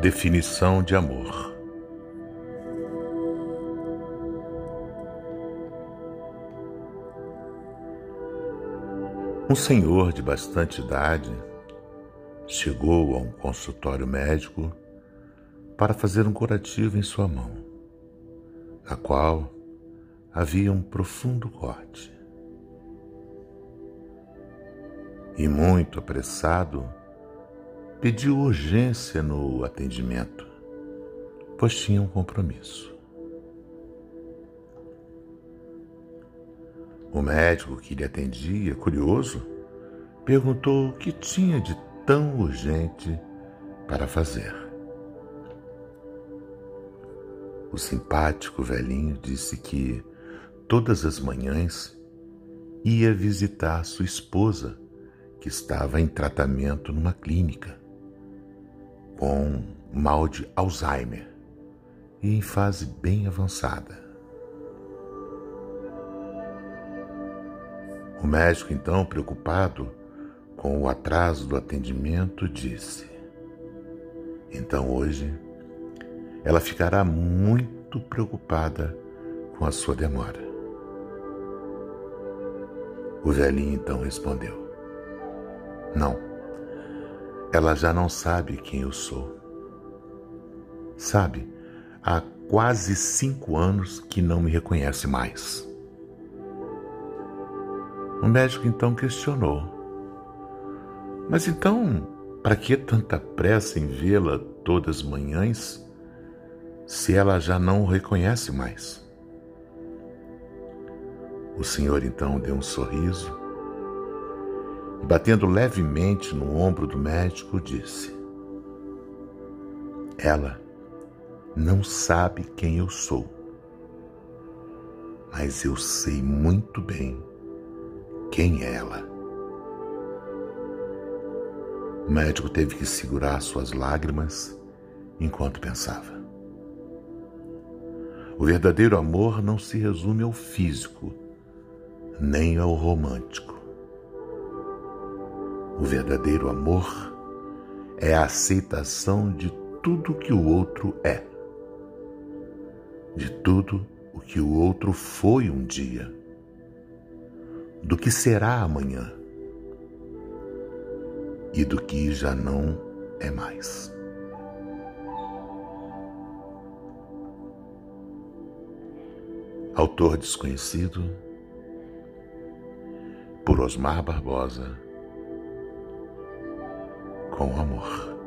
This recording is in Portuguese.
Definição de amor. Um senhor de bastante idade chegou a um consultório médico para fazer um curativo em sua mão, na qual havia um profundo corte. E muito apressado, pediu urgência no atendimento, pois tinha um compromisso. O médico que lhe atendia, curioso, perguntou o que tinha de tão urgente para fazer. O simpático velhinho disse que todas as manhãs ia visitar sua esposa, que estava em tratamento numa clínica, com mal de Alzheimer e em fase bem avançada. O médico, então, preocupado com o atraso do atendimento, disse: Então hoje ela ficará muito preocupada com a sua demora. O velhinho então respondeu: Não, ela já não sabe quem eu sou. Sabe, há quase cinco anos que não me reconhece mais. O médico então questionou: Mas então, para que tanta pressa em vê-la todas as manhãs? se ela já não o reconhece mais? O Senhor então deu um sorriso batendo levemente no ombro do médico, disse: Ela não sabe quem eu sou, mas eu sei muito bem quem é ela. O médico teve que segurar suas lágrimas enquanto pensava. O verdadeiro amor não se resume ao físico, nem ao romântico. O verdadeiro amor é a aceitação de tudo que o outro é, de tudo o que o outro foi um dia, do que será amanhã e do que já não é mais. Autor desconhecido, por Osmar Barbosa, com amor.